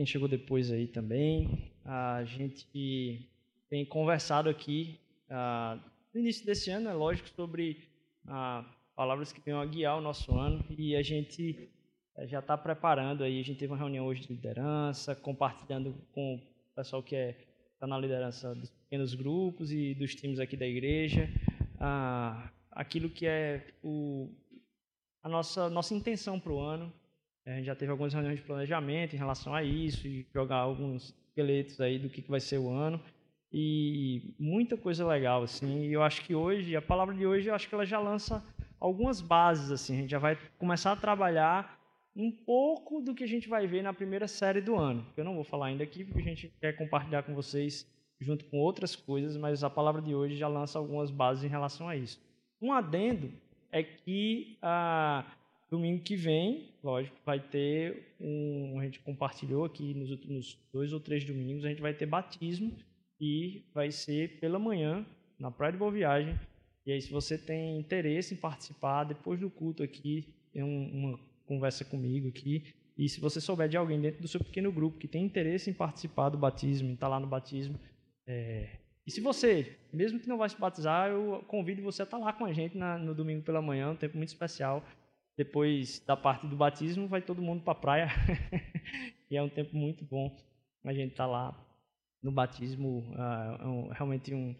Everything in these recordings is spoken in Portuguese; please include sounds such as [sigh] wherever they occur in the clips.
Quem chegou depois aí também. A gente tem conversado aqui ah, no início desse ano, é lógico, sobre ah, palavras que venham a guiar o nosso ano e a gente eh, já está preparando aí. A gente teve uma reunião hoje de liderança, compartilhando com o pessoal que é está na liderança dos pequenos grupos e dos times aqui da igreja, ah, aquilo que é o, a nossa nossa intenção para o ano. A gente já teve algumas reuniões de planejamento em relação a isso e jogar alguns esqueletos aí do que, que vai ser o ano e muita coisa legal assim. E eu acho que hoje a palavra de hoje eu acho que ela já lança algumas bases assim. A gente já vai começar a trabalhar um pouco do que a gente vai ver na primeira série do ano. Eu não vou falar ainda aqui porque a gente quer compartilhar com vocês junto com outras coisas, mas a palavra de hoje já lança algumas bases em relação a isso. Um adendo é que ah, domingo que vem, lógico, vai ter um. A gente compartilhou aqui nos últimos dois ou três domingos, a gente vai ter batismo e vai ser pela manhã na Praia de Boa Viagem. E aí, se você tem interesse em participar, depois do culto aqui, tem uma conversa comigo aqui. E se você souber de alguém dentro do seu pequeno grupo que tem interesse em participar do batismo, em estar lá no batismo, é... e se você, mesmo que não vai se batizar, eu convido você a estar lá com a gente na, no domingo pela manhã, um tempo muito especial. Depois da parte do batismo, vai todo mundo para a praia. [laughs] e é um tempo muito bom a gente estar lá no batismo, uh, realmente um,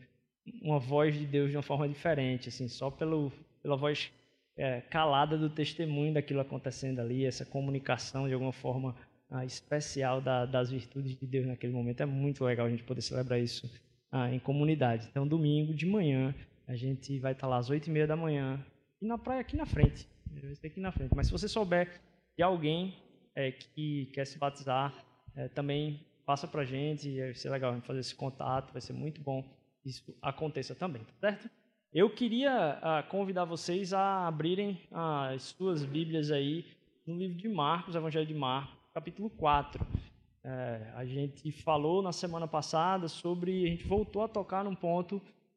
uma voz de Deus de uma forma diferente, assim, só pelo, pela voz é, calada do testemunho daquilo acontecendo ali, essa comunicação de alguma forma ah, especial da, das virtudes de Deus naquele momento. É muito legal a gente poder celebrar isso ah, em comunidade. Então, domingo de manhã, a gente vai estar lá às oito e meia da manhã e na praia aqui na frente. Vai ser aqui na frente. Mas se você souber de alguém é, que quer se batizar, é, também passa para a gente. Vai ser legal a gente fazer esse contato. Vai ser muito bom isso aconteça também, tá certo? Eu queria uh, convidar vocês a abrirem as suas Bíblias aí no livro de Marcos, Evangelho de Marcos, capítulo 4. É, a gente falou na semana passada sobre. A gente voltou a tocar num ponto.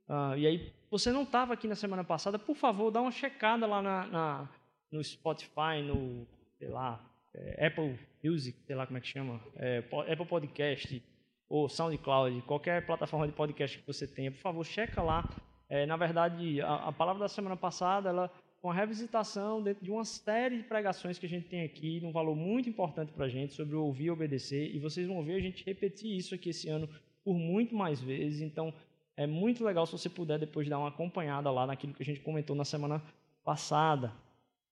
Uh, e aí, você não estava aqui na semana passada, por favor, dá uma checada lá na, na no Spotify, no, sei lá, é, Apple Music, sei lá como é que chama, é, Apple Podcast ou SoundCloud, qualquer plataforma de podcast que você tenha, por favor, checa lá é, na verdade, a, a, palavra da semana passada, ela uma revisitação dentro de uma série de pregações que a gente tem aqui, num valor muito importante para a gente, sobre ouvir e obedecer. E vocês vão ver a gente repetir isso aqui esse ano por muito mais vezes. Então, é muito legal se você puder depois dar uma acompanhada lá naquilo que a gente comentou na semana passada.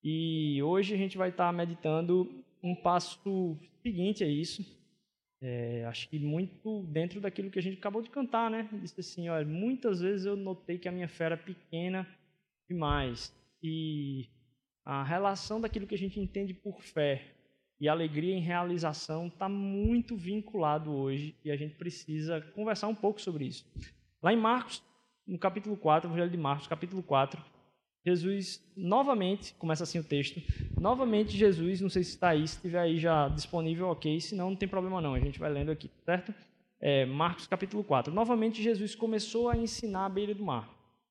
E hoje a gente vai estar meditando um passo seguinte a isso, é, acho que muito dentro daquilo que a gente acabou de cantar, né? Disse assim, olha, muitas vezes eu notei que a minha fé era pequena demais. E a relação daquilo que a gente entende por fé e alegria em realização está muito vinculado hoje e a gente precisa conversar um pouco sobre isso. Lá em Marcos, no capítulo 4, Evangelho de Marcos, capítulo 4, Jesus, novamente, começa assim o texto, novamente Jesus, não sei se está aí, se estiver aí já disponível, ok, se não, não tem problema não, a gente vai lendo aqui, certo? É, Marcos capítulo 4. Novamente Jesus começou a ensinar à beira do mar.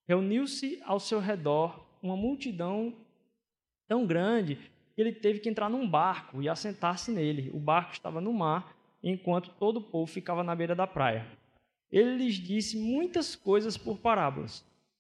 Reuniu-se ao seu redor uma multidão tão grande que ele teve que entrar num barco e assentar-se nele. O barco estava no mar, enquanto todo o povo ficava na beira da praia. Ele lhes disse muitas coisas por parábolas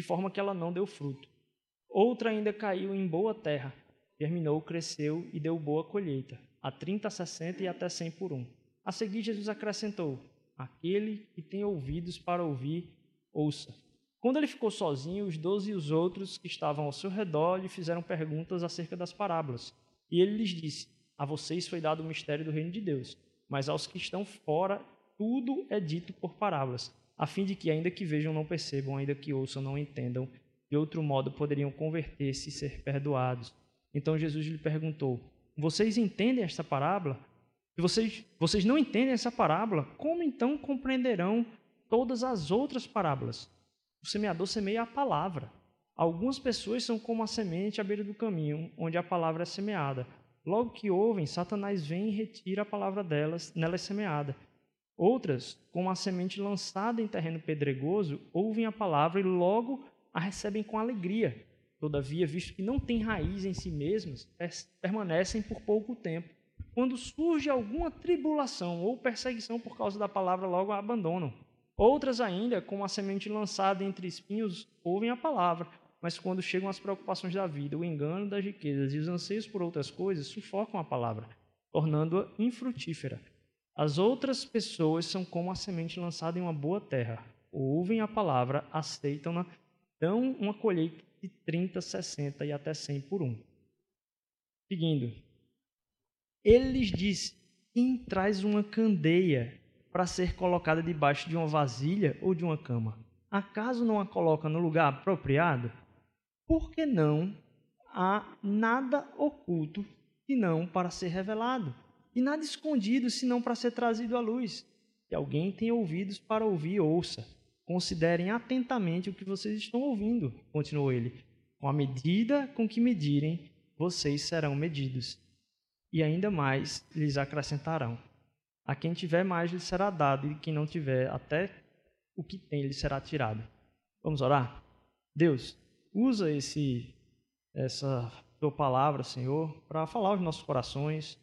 de forma que ela não deu fruto. Outra ainda caiu em boa terra, germinou, cresceu e deu boa colheita, a 30, 60 e até 100 por um. A seguir, Jesus acrescentou: Aquele que tem ouvidos para ouvir, ouça. Quando ele ficou sozinho, os doze e os outros que estavam ao seu redor lhe fizeram perguntas acerca das parábolas. E ele lhes disse: A vocês foi dado o mistério do reino de Deus, mas aos que estão fora, tudo é dito por parábolas, a fim de que, ainda que vejam, não percebam, ainda que ouçam, não entendam de outro modo poderiam converter-se e ser perdoados. Então Jesus lhe perguntou: Vocês entendem esta parábola? Se vocês, vocês não entendem essa parábola, como então compreenderão todas as outras parábolas? O semeador semeia a palavra. Algumas pessoas são como a semente à beira do caminho, onde a palavra é semeada. Logo que ouvem, Satanás vem e retira a palavra delas, nela é semeada. Outras, como a semente lançada em terreno pedregoso, ouvem a palavra e logo a recebem com alegria. Todavia, visto que não têm raiz em si mesmas, permanecem por pouco tempo. Quando surge alguma tribulação ou perseguição por causa da palavra, logo a abandonam. Outras ainda, como a semente lançada entre espinhos, ouvem a palavra, mas quando chegam as preocupações da vida, o engano das riquezas e os anseios por outras coisas, sufocam a palavra, tornando-a infrutífera. As outras pessoas são como a semente lançada em uma boa terra. Ouvem a palavra, aceitam-na, dão uma colheita de 30, 60 e até 100 por um. Seguindo, ele lhes disse: Quem traz uma candeia para ser colocada debaixo de uma vasilha ou de uma cama? Acaso não a coloca no lugar apropriado? Por que não há nada oculto senão para ser revelado, e nada escondido senão para ser trazido à luz? Se alguém tem ouvidos para ouvir, ouça. Considerem atentamente o que vocês estão ouvindo, continuou ele. Com a medida com que medirem, vocês serão medidos. E ainda mais lhes acrescentarão. A quem tiver mais lhe será dado, e quem não tiver, até o que tem lhe será tirado. Vamos orar? Deus, usa esse essa tua palavra, Senhor, para falar aos nossos corações,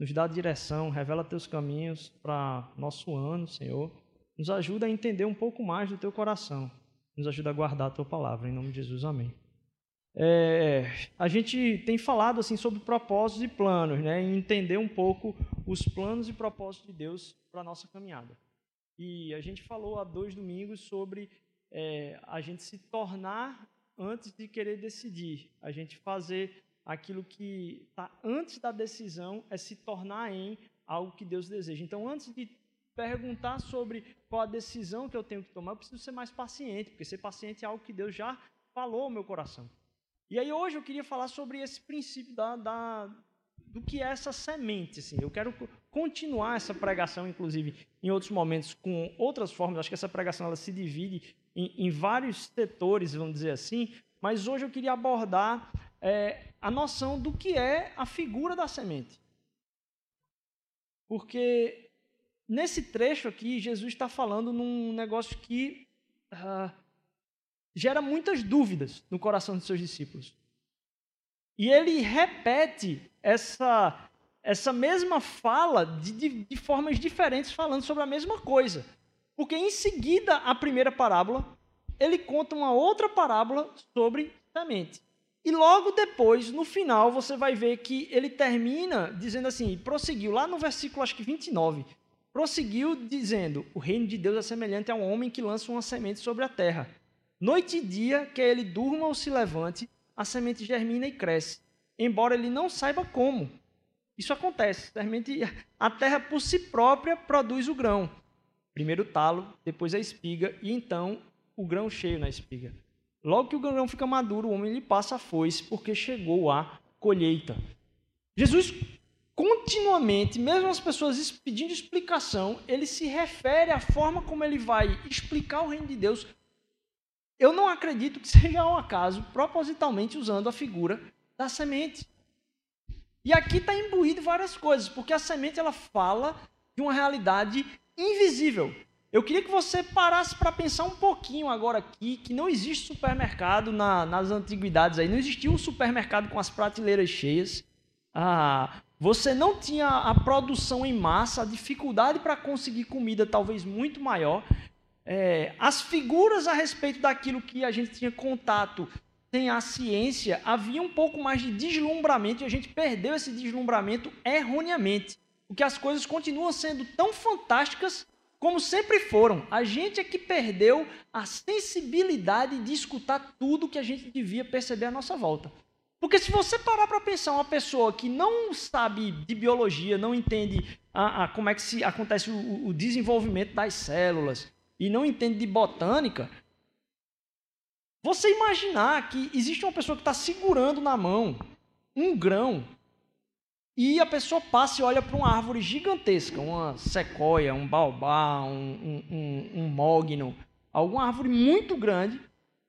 nos dá direção, revela teus caminhos para nosso ano, Senhor nos ajuda a entender um pouco mais do teu coração. Nos ajuda a guardar a tua palavra. Em nome de Jesus, amém. É, a gente tem falado assim sobre propósitos e planos, né? E entender um pouco os planos e propósitos de Deus para nossa caminhada. E a gente falou há dois domingos sobre é, a gente se tornar antes de querer decidir. A gente fazer aquilo que está antes da decisão é se tornar em algo que Deus deseja. Então, antes de perguntar sobre qual a decisão que eu tenho que tomar, eu preciso ser mais paciente, porque ser paciente é algo que Deus já falou ao meu coração. E aí hoje eu queria falar sobre esse princípio da, da, do que é essa semente. Assim. Eu quero continuar essa pregação, inclusive, em outros momentos, com outras formas. Acho que essa pregação ela se divide em, em vários setores, vamos dizer assim. Mas hoje eu queria abordar é, a noção do que é a figura da semente. Porque Nesse trecho aqui, Jesus está falando num negócio que uh, gera muitas dúvidas no coração de seus discípulos. E ele repete essa, essa mesma fala de, de, de formas diferentes, falando sobre a mesma coisa. Porque em seguida, a primeira parábola, ele conta uma outra parábola sobre semente. E logo depois, no final, você vai ver que ele termina dizendo assim, prosseguiu lá no versículo acho que 29, prosseguiu dizendo: O reino de Deus é semelhante a um homem que lança uma semente sobre a terra. Noite e dia, quer ele durma ou se levante, a semente germina e cresce, embora ele não saiba como. Isso acontece. A terra por si própria produz o grão. Primeiro o talo, depois a espiga e então o grão cheio na espiga. Logo que o grão fica maduro, o homem lhe passa a foice, porque chegou a colheita. Jesus continuamente, mesmo as pessoas pedindo explicação, ele se refere à forma como ele vai explicar o reino de Deus. Eu não acredito que [laughs] seja um acaso, propositalmente usando a figura da semente. E aqui está imbuído várias coisas, porque a semente ela fala de uma realidade invisível. Eu queria que você parasse para pensar um pouquinho agora aqui que não existe supermercado na, nas antiguidades aí, não existia um supermercado com as prateleiras cheias. Ah, você não tinha a produção em massa, a dificuldade para conseguir comida talvez muito maior. É, as figuras a respeito daquilo que a gente tinha contato sem a ciência, havia um pouco mais de deslumbramento e a gente perdeu esse deslumbramento erroneamente. Porque as coisas continuam sendo tão fantásticas como sempre foram. A gente é que perdeu a sensibilidade de escutar tudo que a gente devia perceber à nossa volta. Porque se você parar para pensar uma pessoa que não sabe de biologia, não entende a, a, como é que se, acontece o, o desenvolvimento das células e não entende de botânica, você imaginar que existe uma pessoa que está segurando na mão um grão e a pessoa passa e olha para uma árvore gigantesca, uma sequoia, um baobá, um, um, um, um mogno, alguma árvore muito grande.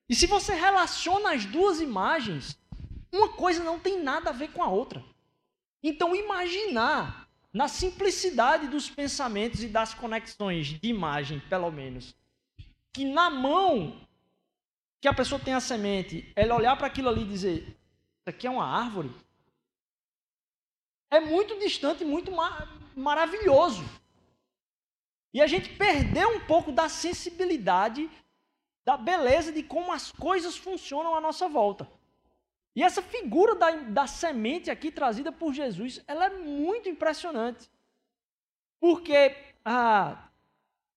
E se você relaciona as duas imagens, uma coisa não tem nada a ver com a outra. Então, imaginar na simplicidade dos pensamentos e das conexões de imagem, pelo menos, que na mão que a pessoa tem a semente, ela olhar para aquilo ali e dizer: Isso aqui é uma árvore. É muito distante, muito mar maravilhoso. E a gente perdeu um pouco da sensibilidade, da beleza de como as coisas funcionam à nossa volta. E essa figura da, da semente aqui trazida por Jesus, ela é muito impressionante. Porque, ah,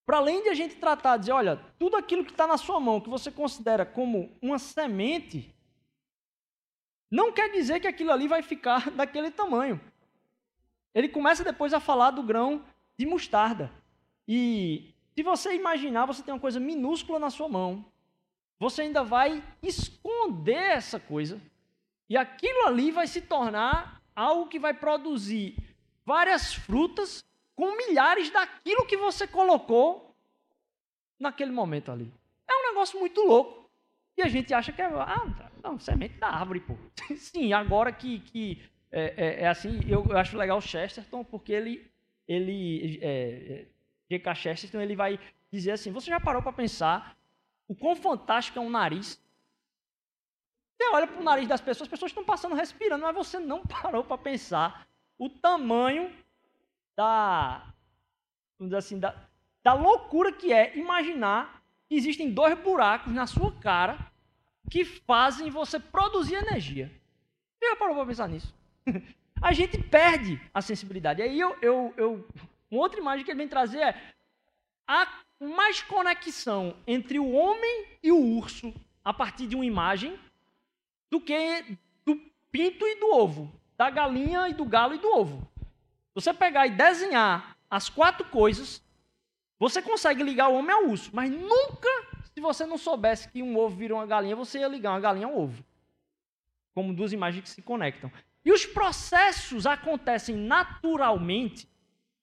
para além de a gente tratar, dizer, olha, tudo aquilo que está na sua mão, que você considera como uma semente, não quer dizer que aquilo ali vai ficar [laughs] daquele tamanho. Ele começa depois a falar do grão de mostarda. E se você imaginar, você tem uma coisa minúscula na sua mão, você ainda vai esconder essa coisa e aquilo ali vai se tornar algo que vai produzir várias frutas com milhares daquilo que você colocou naquele momento ali. É um negócio muito louco. E a gente acha que é. Ah, não, semente da árvore, pô. [laughs] Sim, agora que, que é, é, é assim, eu, eu, acho legal o Chesterton, porque ele. ele é, G.K. É, Chesterton ele vai dizer assim: você já parou para pensar o quão fantástico é um nariz? Você olha para o nariz das pessoas, as pessoas estão passando respirando, mas você não [laughs] parou para pensar o tamanho da, vamos dizer assim, da, da loucura que é imaginar que existem dois buracos na sua cara que fazem você produzir energia. Você já parou para pensar nisso? A gente perde a sensibilidade. E aí eu, eu, eu, uma outra imagem que ele vem trazer é a mais conexão entre o homem e o urso a partir de uma imagem do que do pinto e do ovo, da galinha e do galo e do ovo. Você pegar e desenhar as quatro coisas, você consegue ligar o homem ao urso, mas nunca, se você não soubesse que um ovo vira uma galinha, você ia ligar uma galinha ao ovo. Como duas imagens que se conectam. E os processos acontecem naturalmente,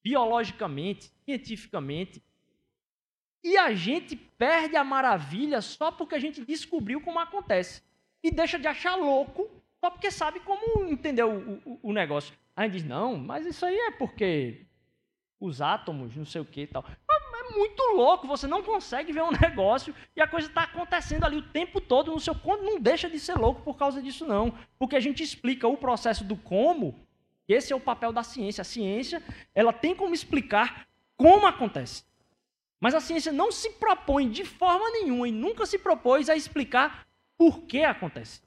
biologicamente, cientificamente, e a gente perde a maravilha só porque a gente descobriu como acontece e deixa de achar louco só porque sabe como entender o, o, o negócio. Aí diz, não, mas isso aí é porque os átomos, não sei o que e tal. É muito louco, você não consegue ver um [laughs] negócio e a coisa está acontecendo ali o tempo todo no seu conto, não deixa de ser louco por causa disso não. Porque a gente explica o processo do como, esse é o papel da ciência. A ciência, ela tem como explicar como acontece. Mas a ciência não se propõe de forma nenhuma e nunca se propôs a explicar por que acontece.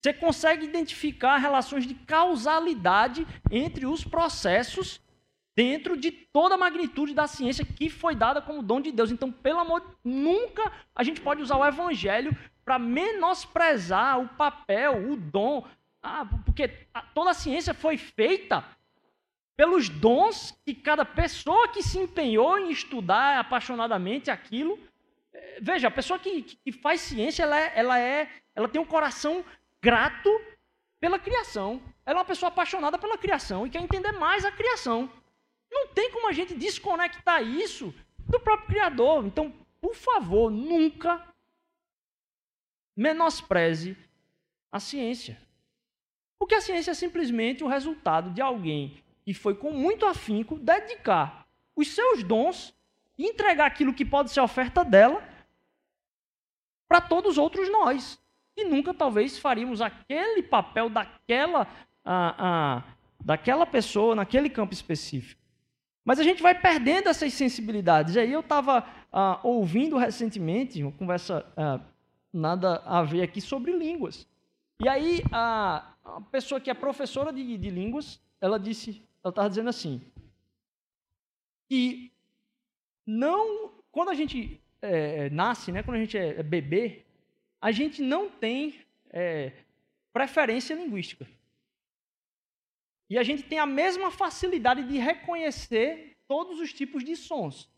Você consegue identificar relações de causalidade entre os processos dentro de toda a magnitude da ciência que foi dada como dom de Deus. Então, pelo amor, nunca a gente pode usar o evangelho para menosprezar o papel, o dom, ah, porque toda a ciência foi feita pelos dons que cada pessoa que se empenhou em estudar apaixonadamente aquilo veja, a pessoa que, que faz ciência, ela, é, ela, é, ela tem um coração grato pela criação. Ela é uma pessoa apaixonada pela criação e quer entender mais a criação. Não tem como a gente desconectar isso do próprio Criador. Então, por favor, nunca menospreze a ciência. Porque a ciência é simplesmente o resultado de alguém que foi com muito afinco dedicar os seus dons e entregar aquilo que pode ser oferta dela para todos os outros nós. E nunca talvez faríamos aquele papel daquela, ah, ah, daquela pessoa naquele campo específico. Mas a gente vai perdendo essas sensibilidades. E aí eu estava ah, ouvindo recentemente uma conversa ah, nada a ver aqui sobre línguas. E aí a, a pessoa que é professora de, de línguas, ela disse, ela estava dizendo assim, que não, quando a gente é, é, nasce, né, quando a gente é, é bebê, a gente não tem é, preferência linguística. E a gente tem a mesma facilidade de reconhecer todos os tipos de sons.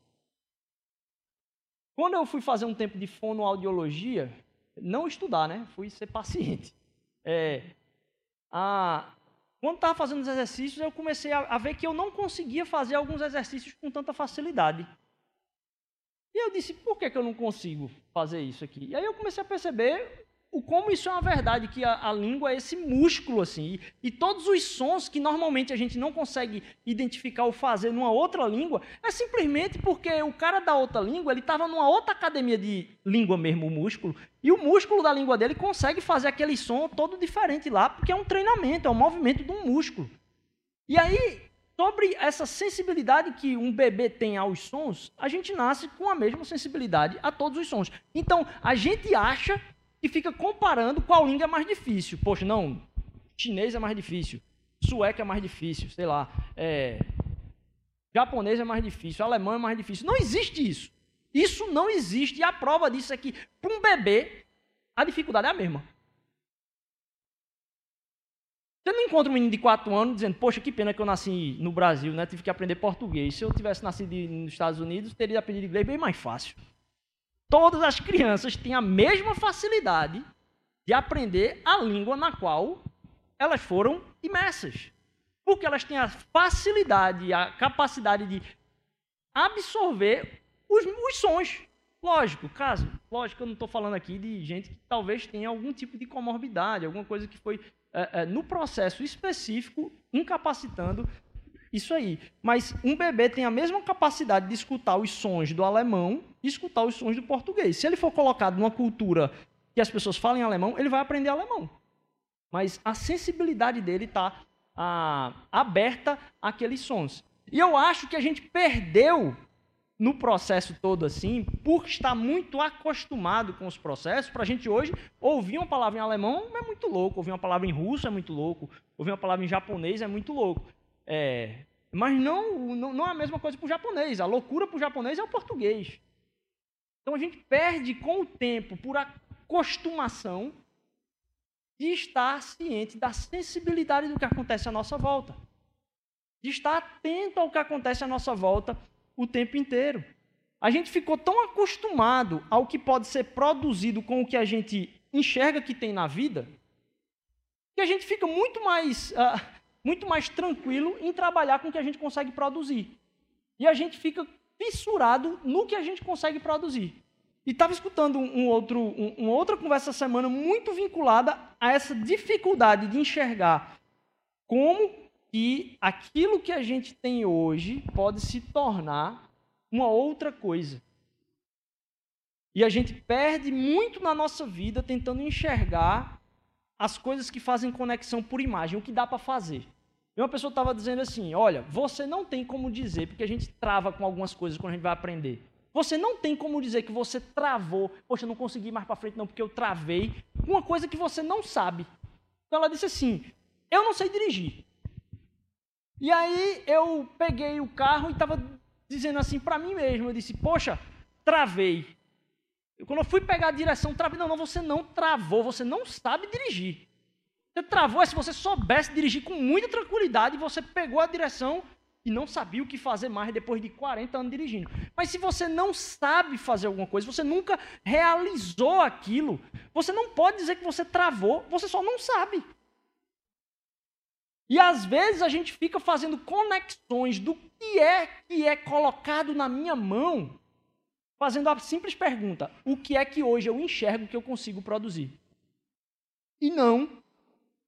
Quando eu fui fazer um tempo de fonoaudiologia, não estudar, né? Fui ser paciente. É, a, quando estava fazendo os exercícios, eu comecei a, a, ver que eu não conseguia fazer alguns exercícios com tanta facilidade. E eu disse, por que, que eu não consigo fazer isso aqui? E aí eu comecei a perceber o como isso é uma verdade, que a, a língua é esse músculo, assim, e, e, todos os sons que normalmente a gente não consegue identificar ou fazer numa outra língua, é simplesmente porque o cara da outra língua, ele estava numa outra academia de língua mesmo, o músculo, e o músculo da língua dele consegue fazer aquele som todo diferente lá, porque é um treinamento, é um movimento de um músculo. E aí, sobre essa sensibilidade que um bebê tem aos sons, a gente nasce com a mesma sensibilidade a todos os sons. Então, a gente acha e fica comparando qual língua é mais difícil. Poxa, não, chinês é mais difícil, sueco é mais difícil, sei lá, é, japonês é mais difícil, alemão é mais difícil. Não existe isso. Isso não existe. E a prova disso é que, para um bebê, a dificuldade é a mesma. Você não encontra um menino de 4 anos dizendo, poxa, que pena que eu nasci no Brasil, né? Tive que aprender português. Se eu tivesse nascido nos Estados Unidos, teria aprendido inglês bem mais fácil todas as crianças têm a mesma facilidade de aprender a língua na qual elas foram imersas. Porque elas têm a facilidade, a capacidade de absorver os, os sons. Lógico, caso, lógico, eu não estou falando aqui de gente que talvez tenha algum tipo de comorbidade, alguma coisa que foi é, é, no processo específico incapacitando isso aí. Mas um bebê tem a mesma capacidade de escutar os sons do alemão e escutar os sons do português. Se ele for colocado numa cultura que as pessoas falam alemão, ele vai aprender alemão. Mas a sensibilidade dele está aberta àqueles sons. E eu acho que a gente perdeu no processo todo assim, por estar muito acostumado com os processos, para a gente hoje ouvir uma palavra em alemão é muito louco, ouvir uma palavra em russo é muito louco, ouvir uma palavra em japonês é muito louco. É, mas não, não, não é a mesma coisa para o japonês. A loucura para o japonês é o português. Então a gente perde com o tempo, por acostumação, de estar ciente da sensibilidade do que acontece à nossa volta. De estar atento ao que acontece à nossa volta o tempo inteiro. A gente ficou tão acostumado ao que pode ser produzido com o que a gente enxerga que tem na vida, que a gente fica muito mais. Uh, muito mais tranquilo em trabalhar com o que a gente consegue produzir. E a gente fica fissurado no que a gente consegue produzir. E estava escutando um outro, um, uma outra conversa semana muito vinculada a essa dificuldade de enxergar como que aquilo que a gente tem hoje pode se tornar uma outra coisa. E a gente perde muito na nossa vida tentando enxergar as coisas que fazem conexão por imagem, o que dá para fazer. E uma pessoa estava dizendo assim: olha, você não tem como dizer, porque a gente trava com algumas coisas quando a gente vai aprender. Você não tem como dizer que você travou, poxa, não consegui ir mais para frente não, porque eu travei, uma coisa que você não sabe. Então ela disse assim: eu não sei dirigir. E aí eu peguei o carro e estava dizendo assim para mim mesmo: eu disse, poxa, travei. Quando eu fui pegar a direção, travei. Não, não, você não travou, você não sabe dirigir. Você travou é se você soubesse dirigir com muita tranquilidade, você pegou a direção e não sabia o que fazer mais depois de 40 anos dirigindo. Mas se você não sabe fazer alguma coisa, você nunca realizou aquilo, você não pode dizer que você travou, você só não sabe. E às vezes a gente fica fazendo conexões do que é que é colocado na minha mão fazendo a simples pergunta: o que é que hoje eu enxergo que eu consigo produzir? E não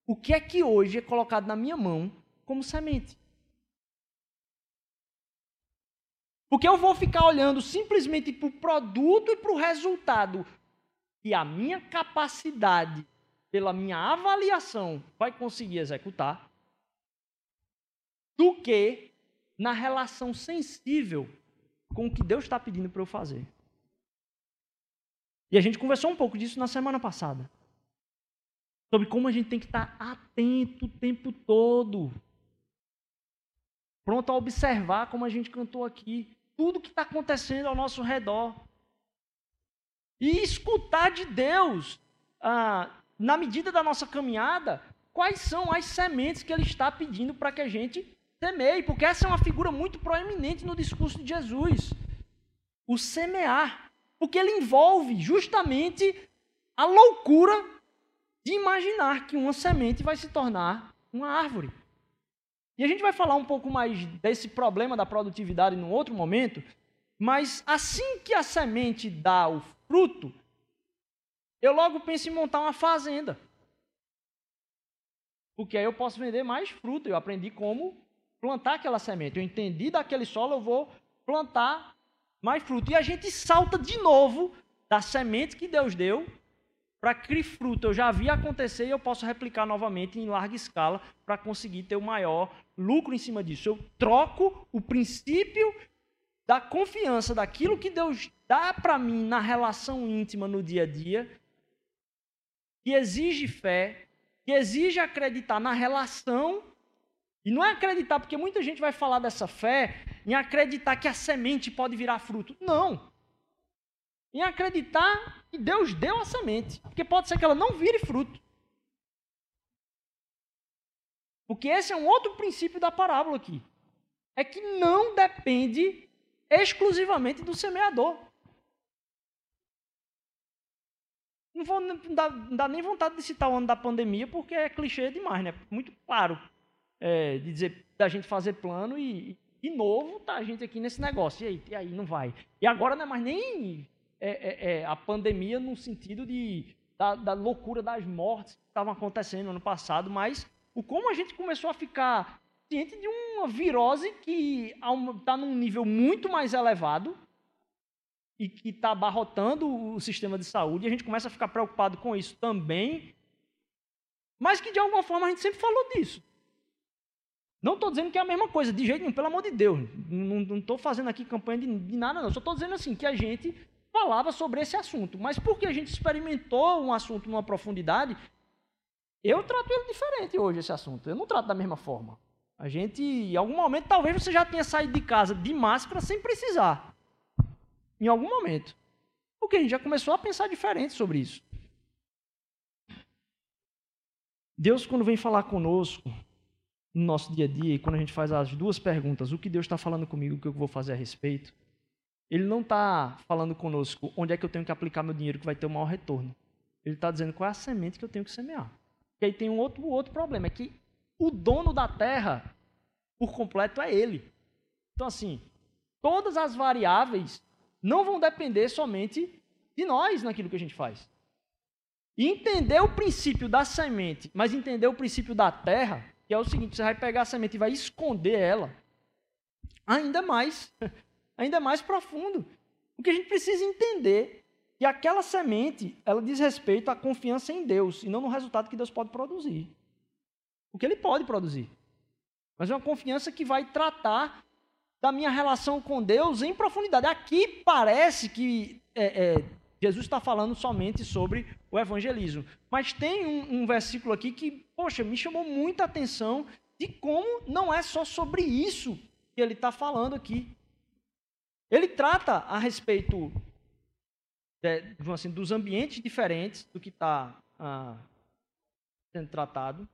o que é que hoje é colocado na minha mão como semente. Porque eu vou ficar olhando simplesmente para o produto e para o resultado. E a minha capacidade, pela minha avaliação, vai conseguir executar, do que na relação sensível com o que Deus está pedindo para eu fazer. E a gente conversou um pouco disso na semana passada. Sobre como a gente tem que estar atento o tempo todo. Pronto a observar, como a gente cantou aqui, tudo que está acontecendo ao nosso redor. E escutar de Deus, ah, na medida da nossa caminhada, quais são as sementes que Ele está pedindo para que a gente semeie, porque essa é uma figura muito proeminente no discurso de Jesus. O semear. Porque ele envolve justamente a loucura de imaginar que uma semente vai se tornar uma árvore. E a gente vai falar um pouco mais desse problema da produtividade num outro momento, mas assim que a semente dá o fruto, eu logo penso em montar uma fazenda. Porque aí eu posso vender mais fruta. Eu aprendi como plantar aquela semente. Eu entendi daquele solo, eu vou plantar mais fruto. E a gente salta de novo da semente que Deus deu para criar fruto. Eu já vi acontecer e eu posso replicar novamente em larga escala para conseguir ter o maior lucro em cima disso. Eu troco o princípio da confiança daquilo que Deus dá para mim na relação íntima no dia a dia, que exige fé, que exige acreditar na relação. E não é acreditar, porque muita gente vai falar dessa fé em acreditar que a semente pode virar fruto. Não. Em acreditar que Deus deu a semente. Porque pode ser que ela não vire fruto. Porque esse é um outro princípio da parábola aqui. É que não depende exclusivamente do semeador. Não, vou, não, dá, não dá nem vontade de citar o ano da pandemia, porque é clichê demais, né? Muito claro é, de dizer da gente fazer plano e, de novo, tá a gente aqui nesse negócio. E aí, e aí não vai. E agora não é mais nem é, é, é, a pandemia no sentido de, da, da loucura das mortes que estavam acontecendo no ano passado, mas o como a gente começou a ficar ciente de uma virose que está num nível muito mais elevado e que está abarrotando o sistema de saúde, e a gente começa a ficar preocupado com isso também, mas que de alguma forma a gente sempre falou disso. Não estou dizendo que é a mesma coisa, de jeito nenhum, pelo amor de Deus. Não estou fazendo aqui campanha de, de nada, não. Só estou dizendo assim que a gente falava sobre esse assunto. Mas porque a gente experimentou um assunto numa profundidade, eu trato ele diferente hoje, esse assunto. Eu não trato da mesma forma. A gente, em algum momento, talvez você já tenha saído de casa de máscara sem precisar. Em algum momento. Porque a gente já começou a pensar diferente sobre isso. Deus, quando vem falar conosco, no nosso dia a dia, e quando a gente faz as duas perguntas, o que Deus está falando comigo, o que eu vou fazer a respeito, Ele não está falando conosco onde é que eu tenho que aplicar meu dinheiro que vai ter o maior retorno. Ele está dizendo qual é a semente que eu tenho que semear. E aí tem um outro, outro problema, é que o dono da terra, por completo, é Ele. Então, assim, todas as variáveis não vão depender somente de nós naquilo que a gente faz. E entender o princípio da semente, mas entender o princípio da terra, que é o seguinte: você vai pegar a semente e vai esconder ela, ainda mais, [laughs] ainda mais profundo. O que a gente precisa entender que aquela semente, ela diz respeito à confiança em Deus e não no resultado que Deus pode produzir. O que ele pode produzir. Mas é uma confiança que vai tratar da minha relação com Deus em profundidade. Aqui parece que é, é, Jesus está falando somente sobre o evangelismo. Mas tem um, um versículo aqui que, poxa, me chamou muita atenção de como não é só sobre isso que ele está falando aqui. Ele trata a respeito de, assim, dos ambientes diferentes do que está ah, sendo tratado,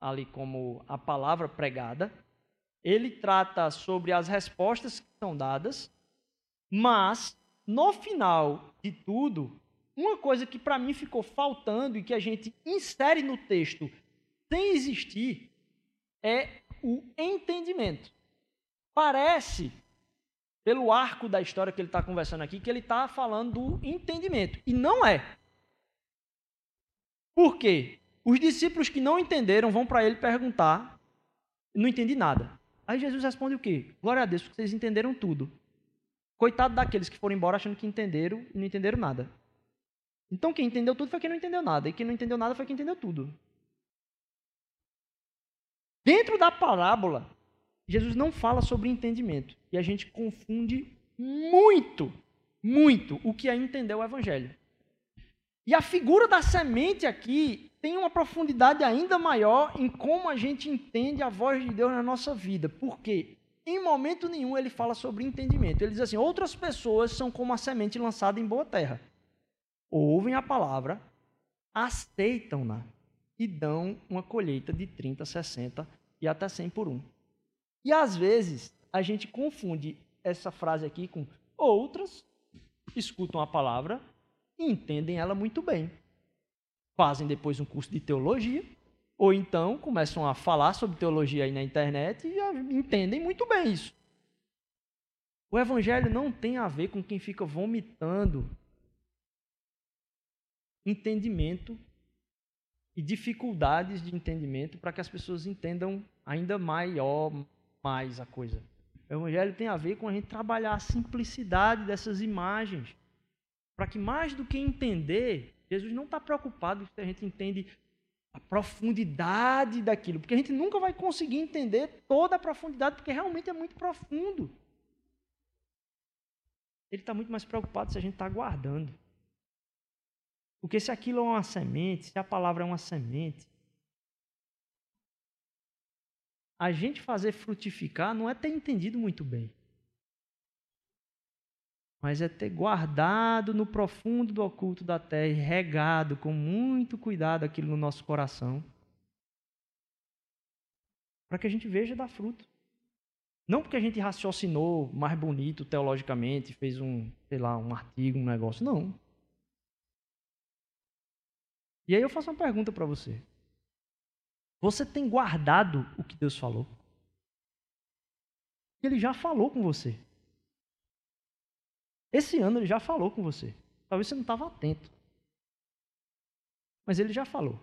ali como a palavra pregada. Ele trata sobre as respostas que são dadas, mas no final de tudo, uma coisa que para mim ficou faltando e que a gente insere no texto sem existir é o entendimento. Parece, pelo arco da história que ele está conversando aqui, que ele está falando do entendimento. E não é. Por quê? Os discípulos que não entenderam vão para ele perguntar, não entendi nada. Aí Jesus responde o quê? Glória a Deus, porque vocês entenderam tudo. Coitado daqueles que foram embora achando que entenderam e não entenderam nada. Então quem entendeu tudo foi quem não entendeu nada, e quem não entendeu nada foi quem entendeu tudo. Dentro da parábola, Jesus não fala sobre entendimento. E a gente confunde muito, muito o que é entender o evangelho. E a figura da semente aqui tem uma profundidade ainda maior em como a gente entende a voz de Deus na nossa vida. Por quê? Em momento nenhum ele fala sobre entendimento. Ele diz assim: outras pessoas são como a semente lançada em boa terra. Ouvem a palavra, aceitam-na e dão uma colheita de 30, 60 e até 100 por um. E às vezes a gente confunde essa frase aqui com outras escutam a palavra e entendem ela muito bem. Fazem depois um curso de teologia ou então começam a falar sobre teologia aí na internet e entendem muito bem isso. O evangelho não tem a ver com quem fica vomitando entendimento e dificuldades de entendimento para que as pessoas entendam ainda maior mais a coisa. O evangelho tem a ver com a gente trabalhar a simplicidade dessas imagens, para que mais do que entender, Jesus não está preocupado se a gente entende a profundidade daquilo, porque a gente nunca vai conseguir entender toda a profundidade, porque realmente é muito profundo. Ele está muito mais preocupado se a gente está guardando. Porque se aquilo é uma semente, se a palavra é uma semente, a gente fazer frutificar não é ter entendido muito bem, mas é ter guardado no profundo do oculto da terra regado com muito cuidado aquilo no nosso coração, para que a gente veja dar fruto. Não porque a gente raciocinou mais bonito teologicamente, fez um, sei lá, um artigo, um negócio, não. E aí eu faço uma pergunta para você. Você tem guardado o que Deus falou? Ele já falou com você. Esse ano ele já falou com você. Talvez você não estava atento. Mas ele já falou.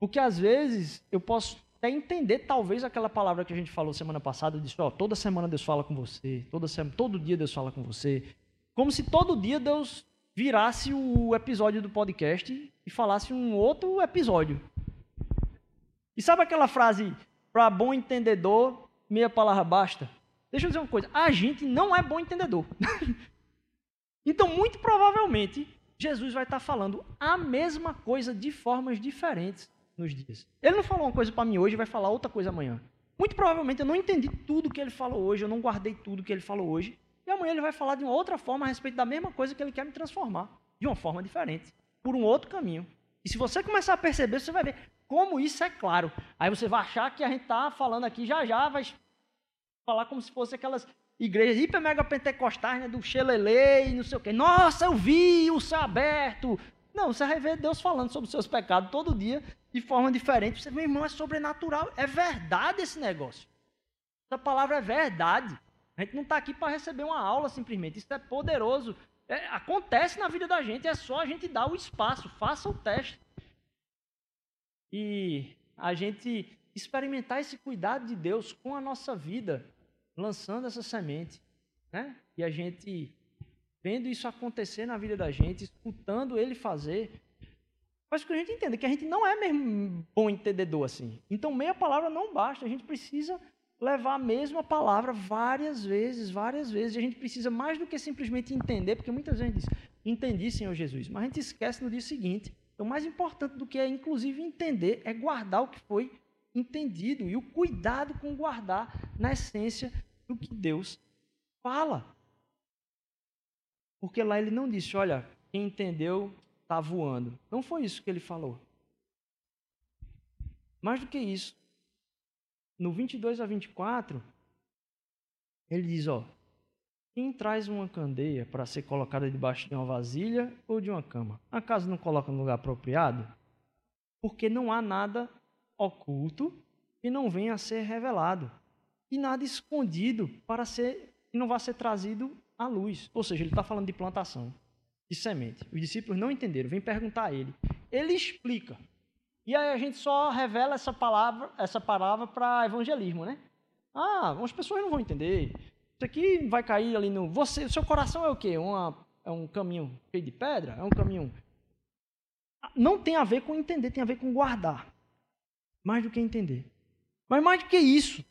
Porque às vezes eu posso até entender, talvez, aquela palavra que a gente falou semana passada, disse, ó, toda semana Deus fala com você, toda semana, todo dia Deus fala com você. Como se todo dia Deus virasse o episódio do podcast e falasse um outro episódio. E sabe aquela frase, para bom entendedor, meia palavra basta? Deixa eu dizer uma coisa, a gente não é bom entendedor. [laughs] então, muito provavelmente, Jesus vai estar falando a mesma coisa de formas diferentes nos dias. Ele não falou uma coisa para mim hoje e vai falar outra coisa amanhã. Muito provavelmente eu não entendi tudo que ele falou hoje, eu não guardei tudo que ele falou hoje. E amanhã ele vai falar de uma outra forma a respeito da mesma coisa que ele quer me transformar, de uma forma diferente, por um outro caminho. E se você começar a perceber, você vai ver como isso é claro. Aí você vai achar que a gente está falando aqui já já, vai falar como se fosse aquelas igrejas hiper mega pentecostais, né, do Xelele e não sei o quê. Nossa, eu vi o céu aberto. Não, você vai ver Deus falando sobre os seus pecados todo dia de forma diferente. Você, meu irmão, é sobrenatural. É verdade esse negócio. Essa palavra é verdade. A gente não está aqui para receber uma aula simplesmente. Isso é poderoso. É, acontece na vida da gente, é só a gente dar o espaço, faça o teste. E a gente experimentar esse cuidado de Deus com a nossa vida, lançando essa semente. Né? E a gente vendo isso acontecer na vida da gente, escutando ele fazer, faz com que a gente entenda que a gente não é mesmo bom entendedor assim. Então, meia palavra não basta, a gente precisa levar a mesma palavra várias vezes, várias vezes. E a gente precisa mais do que simplesmente entender, porque muitas vezes diz, entendi, Senhor Jesus, mas a gente esquece no dia seguinte. Então, mais importante do que é, inclusive, entender, é guardar o que foi entendido e o cuidado com guardar na essência do que Deus fala. Porque lá ele não disse, olha, quem entendeu está voando. Não foi isso que ele falou. Mais do que isso, no 22 a 24, ele diz: ó, quem traz uma candeia para ser colocada debaixo de uma vasilha ou de uma cama? Acaso não coloca no lugar apropriado? Porque não há nada oculto que não venha a ser revelado, e nada escondido para ser que não vá ser trazido à luz. Ou seja, ele está falando de plantação, de semente. Os discípulos não entenderam, vem perguntar a ele. Ele explica. E aí a gente só revela essa palavra, essa palavra para evangelismo, né? Ah, as pessoas não vão entender. Isso aqui vai cair ali no. Você, seu coração é o quê? Uma, é um caminho cheio de pedra? É um caminho. Não tem a ver com entender, tem a ver com guardar. Mais do que entender. Mas mais do que isso.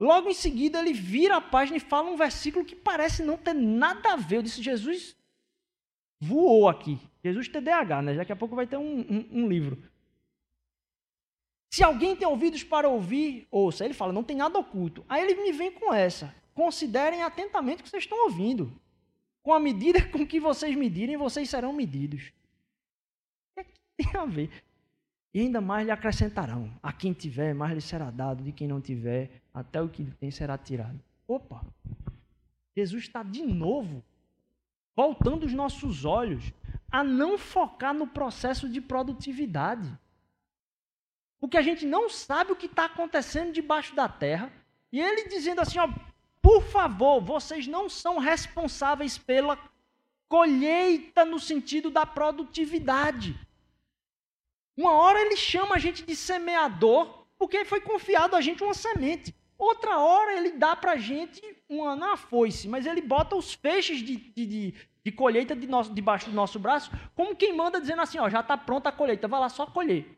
Logo em seguida, ele vira a página e fala um versículo que parece não ter nada a ver. Eu disse: Jesus voou aqui. Jesus TDAH, né? Daqui a pouco vai ter um, um, um livro. Se alguém tem ouvidos para ouvir, ouça. Ele fala, não tem nada oculto. Aí ele me vem com essa. Considerem atentamente o que vocês estão ouvindo. Com a medida com que vocês medirem, vocês serão medidos. O que tem a ver? E ainda mais lhe acrescentarão. A quem tiver, mais lhe será dado. De quem não tiver, até o que tem será tirado. Opa! Jesus está de novo voltando os nossos olhos a não focar no processo de produtividade. porque a gente não sabe o que está acontecendo debaixo da terra. E ele dizendo assim: ó, por favor, vocês não são responsáveis pela colheita no sentido da produtividade. Uma hora ele chama a gente de semeador, porque foi confiado a gente uma semente. Outra hora ele dá para a gente uma, não foice, mas ele bota os feixes de, de, de, de colheita de nosso, debaixo do nosso braço, como quem manda dizendo assim, ó, já está pronta a colheita, vai lá só colher.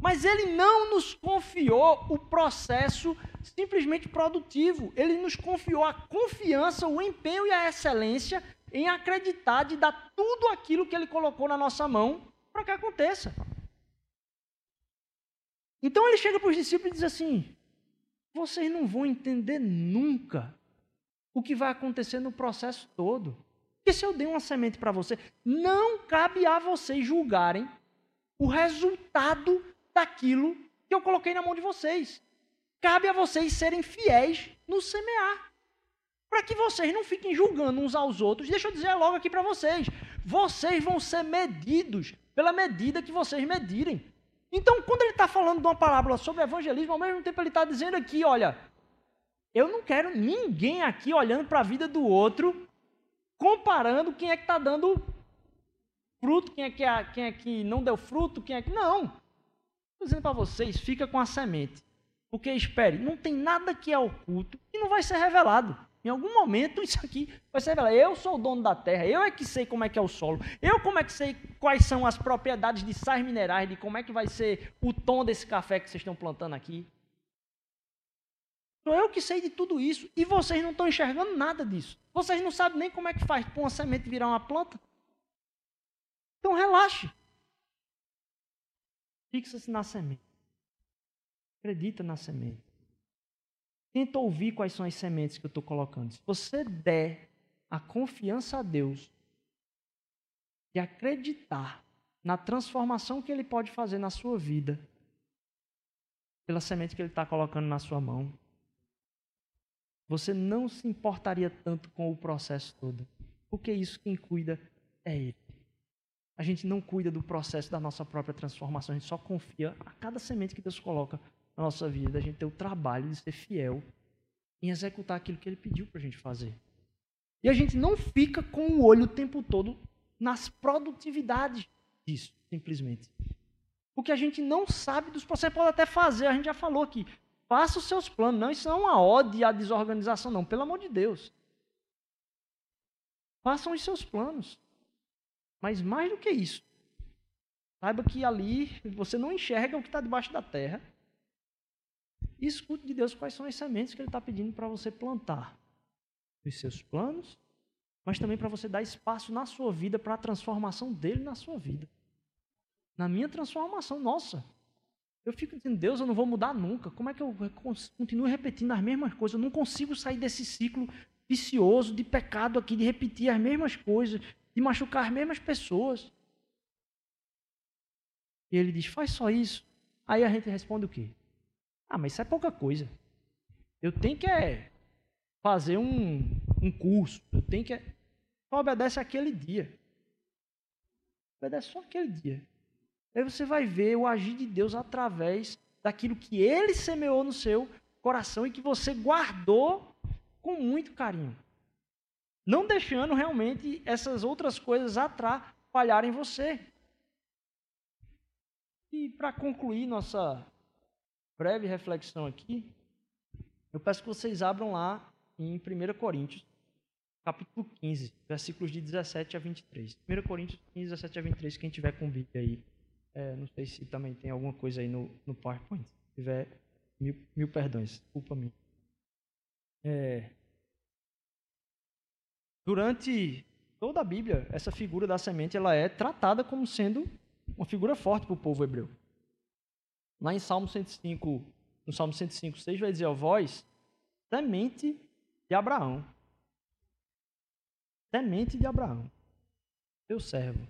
Mas ele não nos confiou o processo simplesmente produtivo. Ele nos confiou a confiança, o empenho e a excelência em acreditar de dar tudo aquilo que ele colocou na nossa mão para que aconteça. Então ele chega para os discípulos e diz assim: vocês não vão entender nunca o que vai acontecer no processo todo. Porque se eu dei uma semente para você, não cabe a vocês julgarem o resultado daquilo que eu coloquei na mão de vocês. Cabe a vocês serem fiéis no semear. Para que vocês não fiquem julgando uns aos outros. Deixa eu dizer logo aqui para vocês: vocês vão ser medidos pela medida que vocês medirem. Então, quando ele está falando de uma parábola sobre evangelismo, ao mesmo tempo ele está dizendo aqui: olha, eu não quero ninguém aqui olhando para a vida do outro, comparando quem é que está dando fruto, quem é que, é, quem é que não deu fruto, quem é que. Não. Estou dizendo para vocês: fica com a semente. Porque espere, não tem nada que é oculto e não vai ser revelado. Em algum momento isso aqui vai ser revelado. Eu sou o dono da terra, eu é que sei como é que é o solo, eu como é que sei quais são as propriedades de sais minerais, de como é que vai ser o tom desse café que vocês estão plantando aqui. Sou eu que sei de tudo isso e vocês não estão enxergando nada disso. Vocês não sabem nem como é que faz para uma semente virar uma planta. Então relaxe. Fixa-se na semente. Acredita na semente. Tenta ouvir quais são as sementes que eu estou colocando. Se você der a confiança a Deus e acreditar na transformação que Ele pode fazer na sua vida, pela semente que Ele está colocando na sua mão, você não se importaria tanto com o processo todo. Porque isso quem cuida é Ele. A gente não cuida do processo da nossa própria transformação, a gente só confia a cada semente que Deus coloca na nossa vida, a gente ter o trabalho de ser fiel em executar aquilo que ele pediu para a gente fazer. E a gente não fica com o olho o tempo todo nas produtividades disso, simplesmente. Porque a gente não sabe dos processos, pode até fazer, a gente já falou aqui. Faça os seus planos. Não, isso não é uma ode à desorganização, não, pelo amor de Deus. Façam os seus planos. Mas mais do que isso, saiba que ali você não enxerga o que está debaixo da terra e escute de Deus quais são as sementes que Ele está pedindo para você plantar nos seus planos, mas também para você dar espaço na sua vida para a transformação dele na sua vida. Na minha transformação, nossa. Eu fico dizendo, Deus, eu não vou mudar nunca. Como é que eu continuo repetindo as mesmas coisas? Eu não consigo sair desse ciclo vicioso de pecado aqui, de repetir as mesmas coisas, de machucar as mesmas pessoas. E ele diz, faz só isso. Aí a gente responde o quê? Ah, mas isso é pouca coisa. Eu tenho que é, fazer um, um curso. Eu tenho que. É, só obedece aquele dia. Obedece só aquele dia. Aí você vai ver o agir de Deus através daquilo que ele semeou no seu coração e que você guardou com muito carinho. Não deixando realmente essas outras coisas atrapalharem você. E para concluir nossa breve reflexão aqui, eu peço que vocês abram lá em 1 Coríntios, capítulo 15, versículos de 17 a 23. 1 Coríntios 15, 17 a 23, quem tiver com Bíblia aí. É, não sei se também tem alguma coisa aí no, no PowerPoint. Se tiver, mil, mil perdões, desculpa mim. É, durante toda a Bíblia, essa figura da semente ela é tratada como sendo uma figura forte para o povo hebreu. Lá em Salmo 105, no Salmo 105, 6 vai dizer, ó, vós, semente de Abraão. Semente de Abraão, teu servo,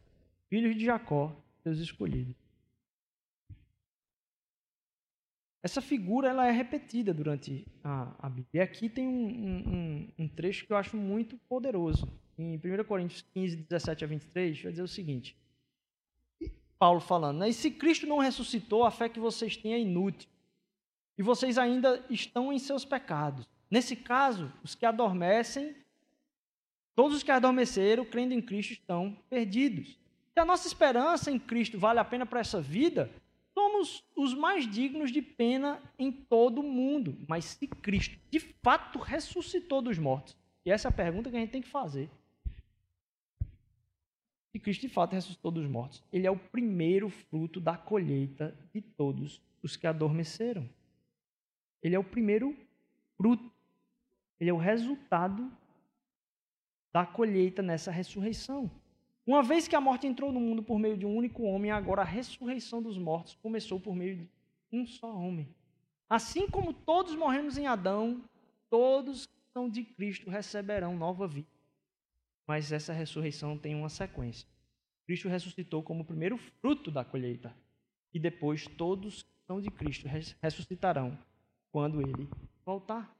filhos de Jacó, teus escolhidos. Essa figura ela é repetida durante a, a Bíblia. E aqui tem um, um, um, trecho que eu acho muito poderoso. Em 1 Coríntios 15, 17 a 23, vai dizer o seguinte: Paulo falando, né? E se Cristo não ressuscitou, a fé que vocês têm é inútil. E vocês ainda estão em seus pecados. Nesse caso, os que adormecem, todos os que adormeceram, crendo em Cristo, estão perdidos. Se a nossa esperança em Cristo vale a pena para essa vida, somos os mais dignos de pena em todo o mundo. Mas se Cristo de fato ressuscitou dos mortos, e essa é a pergunta que a gente tem que fazer que Cristo de fato ressuscitou dos mortos. Ele é o primeiro fruto da colheita de todos os que adormeceram. Ele é o primeiro fruto. Ele é o resultado da colheita nessa ressurreição. Uma vez que a morte entrou no mundo por meio de um único homem, agora a ressurreição dos mortos começou por meio de um só homem. Assim como todos morremos em Adão, todos que são de Cristo receberão nova vida. Mas essa ressurreição tem uma sequência. Cristo ressuscitou como o primeiro fruto da colheita. E depois todos que são de Cristo ressuscitarão quando ele voltar.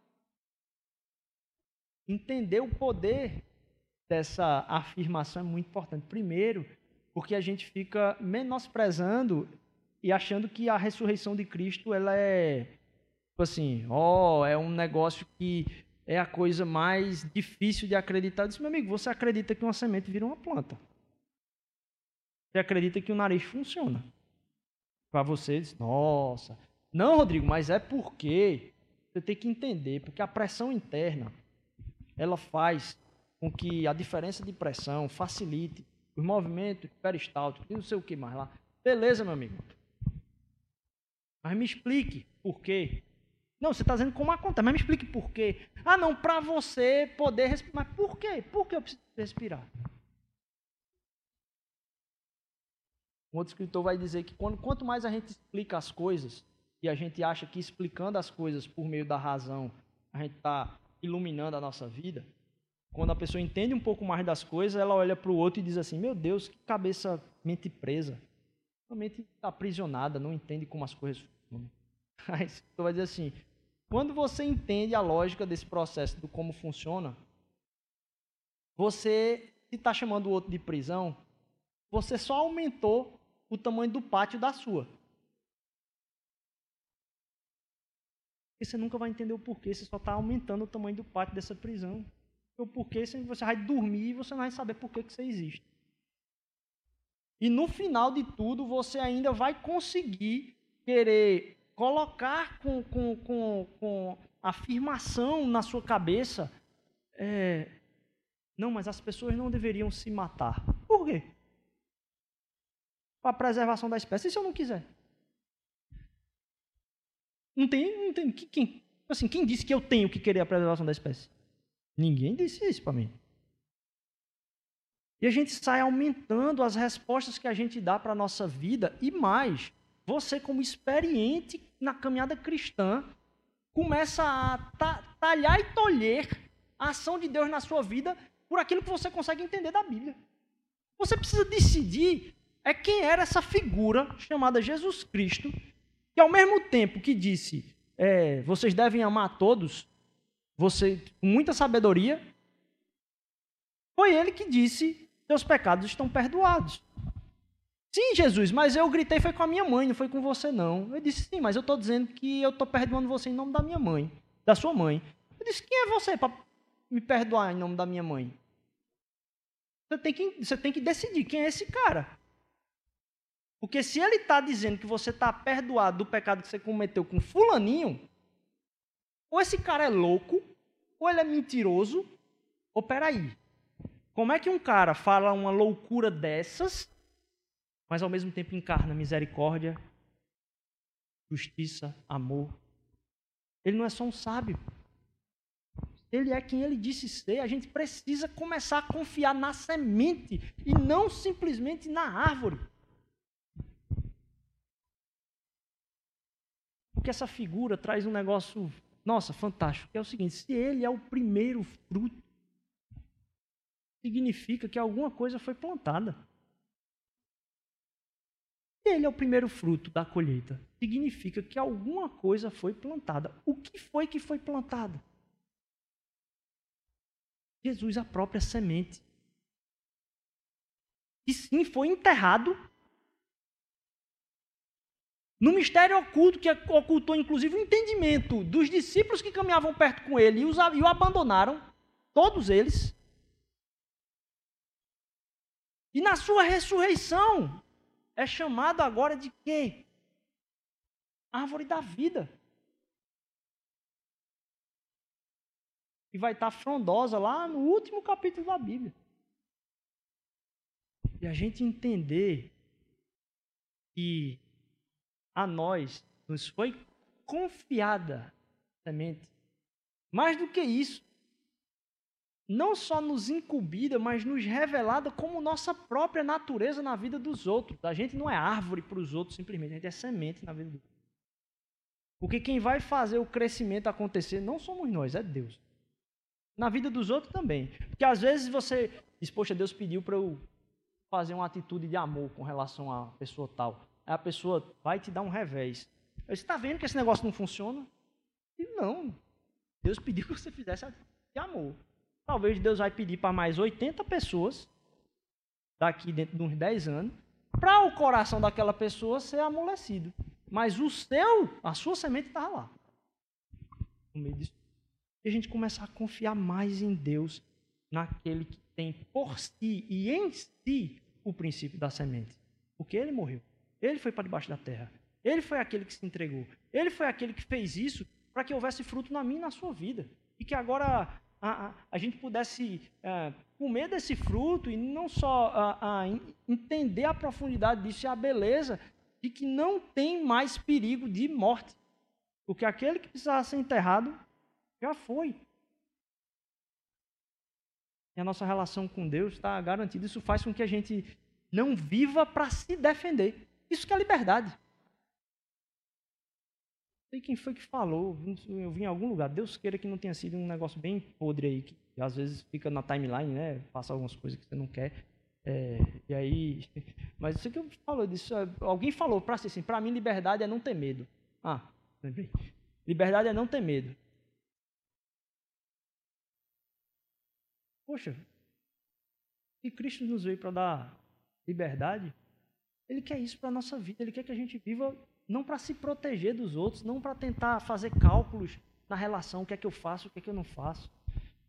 Entender o poder dessa afirmação é muito importante. Primeiro, porque a gente fica menosprezando e achando que a ressurreição de Cristo ela é tipo assim, ó, oh, é um negócio que é a coisa mais difícil de acreditar. Eu disse, meu amigo, você acredita que uma semente vira uma planta. Você acredita que o nariz funciona. Para você, diz, nossa. Não, Rodrigo, mas é porque você tem que entender, porque a pressão interna, ela faz com que a diferença de pressão facilite os movimentos peristálticos e não sei o que mais lá. Beleza, meu amigo. Mas me explique por quê. Não, você está dizendo como acontece, mas me explique por quê. Ah, não, para você poder respirar. Mas por quê? Por que eu preciso respirar? Um outro escritor vai dizer que quando, quanto mais a gente explica as coisas, e a gente acha que explicando as coisas por meio da razão, a gente está iluminando a nossa vida, quando a pessoa entende um pouco mais das coisas, ela olha para o outro e diz assim: Meu Deus, que cabeça mente presa. Realmente aprisionada, não entende como as coisas funcionam. [laughs] Aí você vai dizer assim: quando você entende a lógica desse processo, do como funciona, você, está chamando o outro de prisão, você só aumentou o tamanho do pátio da sua. E você nunca vai entender o porquê, você só está aumentando o tamanho do pátio dessa prisão. O porquê você vai dormir e você não vai saber por que, que você existe. E no final de tudo, você ainda vai conseguir querer colocar com, com, com, com afirmação na sua cabeça: é, não, mas as pessoas não deveriam se matar. Por quê? para a preservação da espécie. E se eu não quiser? Não tem, não tem quem, assim, quem disse que eu tenho que querer a preservação da espécie? Ninguém disse isso para mim. E a gente sai aumentando as respostas que a gente dá para a nossa vida e mais, você como experiente na caminhada cristã, começa a talhar e tolher a ação de Deus na sua vida por aquilo que você consegue entender da Bíblia. Você precisa decidir é quem era essa figura chamada Jesus Cristo, que ao mesmo tempo que disse, é, vocês devem amar todos, você com muita sabedoria, foi ele que disse, seus pecados estão perdoados. Sim, Jesus, mas eu gritei foi com a minha mãe, não foi com você não. Eu disse, sim, mas eu estou dizendo que eu estou perdoando você em nome da minha mãe, da sua mãe. Eu disse, quem é você para me perdoar em nome da minha mãe? Você tem, que, você tem que decidir quem é esse cara. Porque se ele está dizendo que você está perdoado do pecado que você cometeu com fulaninho, ou esse cara é louco, ou ele é mentiroso, ou peraí. Como é que um cara fala uma loucura dessas, mas ao mesmo tempo encarna misericórdia, justiça, amor? Ele não é só um sábio. Ele é quem ele disse ser. A gente precisa começar a confiar na semente e não simplesmente na árvore. Porque essa figura traz um negócio, nossa, fantástico, que é o seguinte: se ele é o primeiro fruto, significa que alguma coisa foi plantada. Ele é o primeiro fruto da colheita, significa que alguma coisa foi plantada. O que foi que foi plantado? Jesus, a própria semente. E sim, foi enterrado No mistério oculto, que ocultou inclusive o entendimento dos discípulos que caminhavam perto com ele e, os, e o abandonaram, todos eles. E na sua ressurreição, é chamado agora de quê? Árvore da vida. E vai estar frondosa lá no último capítulo da Bíblia. E a gente entender que a nós nos foi confiada semente. Mais do que isso, não só nos incumbida, mas nos revelada como nossa própria natureza na vida dos outros. A gente não é árvore para os outros simplesmente, a gente é semente na vida dos outros. Porque quem vai fazer o crescimento acontecer não somos nós, é Deus. Na vida dos outros também. Porque às vezes você diz, poxa, Deus pediu para eu fazer uma atitude de amor com relação a pessoa tal. Aí a pessoa vai te dar um revés. Você está vendo que esse negócio não funciona? E não. Deus pediu [laughs] que você fizesse de amor. Talvez Deus vai pedir para mais 80 pessoas, daqui dentro de uns 10 anos, para o coração daquela pessoa ser amolecido. Mas o seu, a sua semente estava lá. No meio disso. E a gente começar a confiar mais em Deus, naquele que tem por si e em si o princípio da semente. Porque ele morreu. Ele foi para debaixo da terra. Ele foi aquele que se entregou. Ele foi aquele que fez isso para que houvesse fruto na minha e na sua vida. E que agora a, a, gente pudesse é, comer desse fruto e não só entender a profundidade disso e a beleza de que não tem mais perigo de morte. Porque aquele que precisava ser enterrado já foi. E a nossa relação com Deus está garantida. Isso faz com que a gente não viva para se defender. Isso que é liberdade. Sei quem foi que falou, eu vi em algum lugar. Deus queira que não tenha sido um negócio bem podre aí, que às vezes fica na timeline, né? Passa algumas coisas que você não quer. É, e aí, [laughs] mas isso que eu falo disso, é, alguém falou para assim, para mim liberdade é não ter medo. Ah, lembrei. Liberdade é não ter medo. Poxa, e Cristo nos veio para dar liberdade, ele quer isso para nossa vida, ele quer que a gente viva não para se proteger dos outros, não para tentar fazer cálculos na relação, o que é que eu faço, o que é que eu não faço.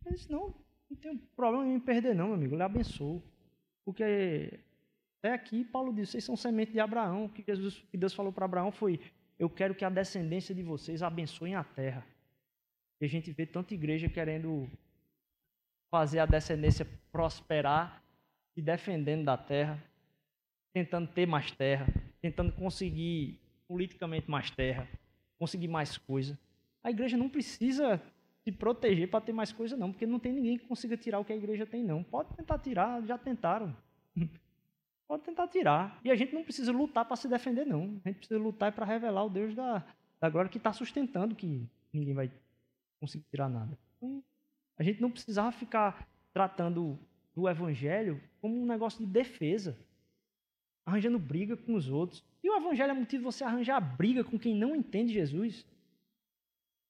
Ele disse, não, não tem problema em me perder não, meu amigo, ele abençoou. Porque até aqui Paulo disse, vocês são semente de Abraão, o que, Jesus, que Deus falou para Abraão foi, eu quero que a descendência de vocês abençoe a terra. E a gente vê tanta igreja querendo fazer a descendência prosperar e defendendo da terra, tentando ter mais terra, tentando conseguir politicamente mais terra, conseguir mais coisa. A igreja não precisa se proteger para ter mais coisa, não, porque não tem ninguém que consiga tirar o que a igreja tem, não. Pode tentar tirar, já tentaram. [laughs] Pode tentar tirar. E a gente não precisa lutar para se defender, não. A gente precisa lutar para revelar o Deus da, da glória que está sustentando que ninguém vai conseguir tirar nada. Então, a gente não precisava ficar tratando do evangelho como um negócio de defesa arranjando briga com os outros. E o evangelho é motivo de você arranjar briga com quem não entende Jesus.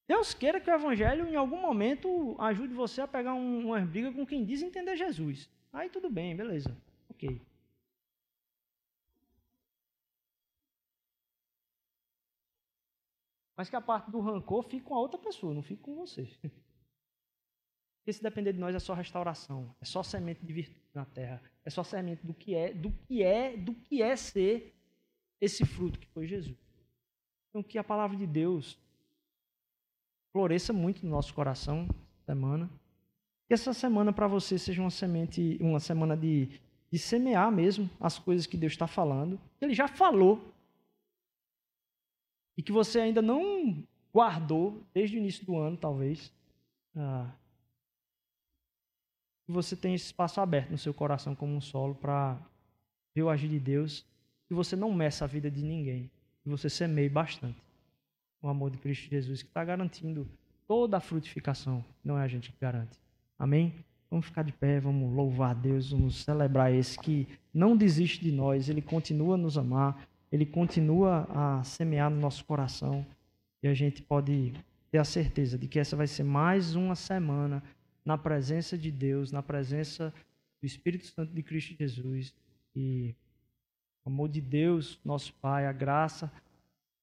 Deus queira que o evangelho, em algum momento, ajude você a pegar um, uma briga com quem diz entender Jesus. Aí tudo bem, beleza. Ok. Mas que a parte do rancor fique com a outra pessoa, não fique com você. [laughs] Porque se depender de nós é só restauração, é só semente de virtude na terra, é só semente do que é, do que é, do que é ser esse fruto que foi Jesus. Então que a palavra de Deus floresça muito no nosso coração semana. Que essa semana para você seja uma semente, uma semana de, de semear mesmo as coisas que Deus está falando. Ele já falou. E que você ainda não guardou desde o início do ano, talvez. Ah, que você tenha esse espaço aberto no seu coração como um solo para ver o agir de Deus, que você não meça a vida de ninguém, que você semeie bastante o amor de Cristo Jesus, que está garantindo toda a frutificação, não é a gente que garante. Amém? Vamos ficar de pé, vamos louvar a Deus, vamos celebrar esse que não desiste de nós, ele continua a nos amar, ele continua a semear no nosso coração e a gente pode ter a certeza de que essa vai ser mais uma semana na presença de Deus, na presença do Espírito Santo de Cristo Jesus. E o amor de Deus, nosso Pai, a graça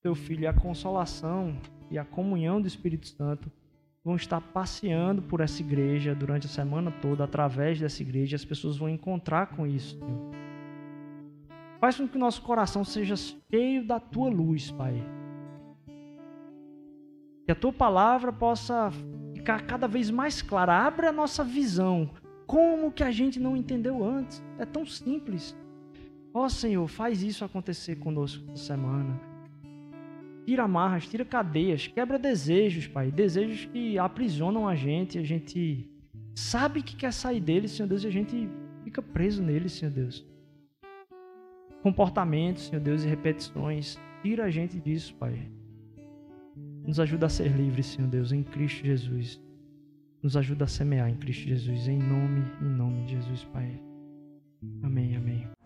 Teu Filho a consolação e a comunhão do Espírito Santo vão estar passeando por essa igreja durante a semana toda, através dessa igreja, as pessoas vão encontrar com isso, Senhor. Faz com que o nosso coração seja cheio da tua luz, Pai. Que a tua palavra possa ficar cada vez mais clara. Abre a nossa visão. Como que a gente não entendeu antes? É tão simples. Ó oh, Senhor, faz isso acontecer conosco essa semana. Tira amarras, tira cadeias, quebra desejos, Pai. Desejos que aprisionam a gente. A gente sabe que quer sair deles, Senhor Deus, e a gente fica preso neles, Senhor Deus. Comportamentos, Senhor Deus, e repetições. Tira a gente disso, Pai. Nos ajuda a ser livres, Senhor Deus, em Cristo Jesus. Nos ajuda a semear em Cristo Jesus, em nome, em nome de Jesus, Pai. Amém, amém.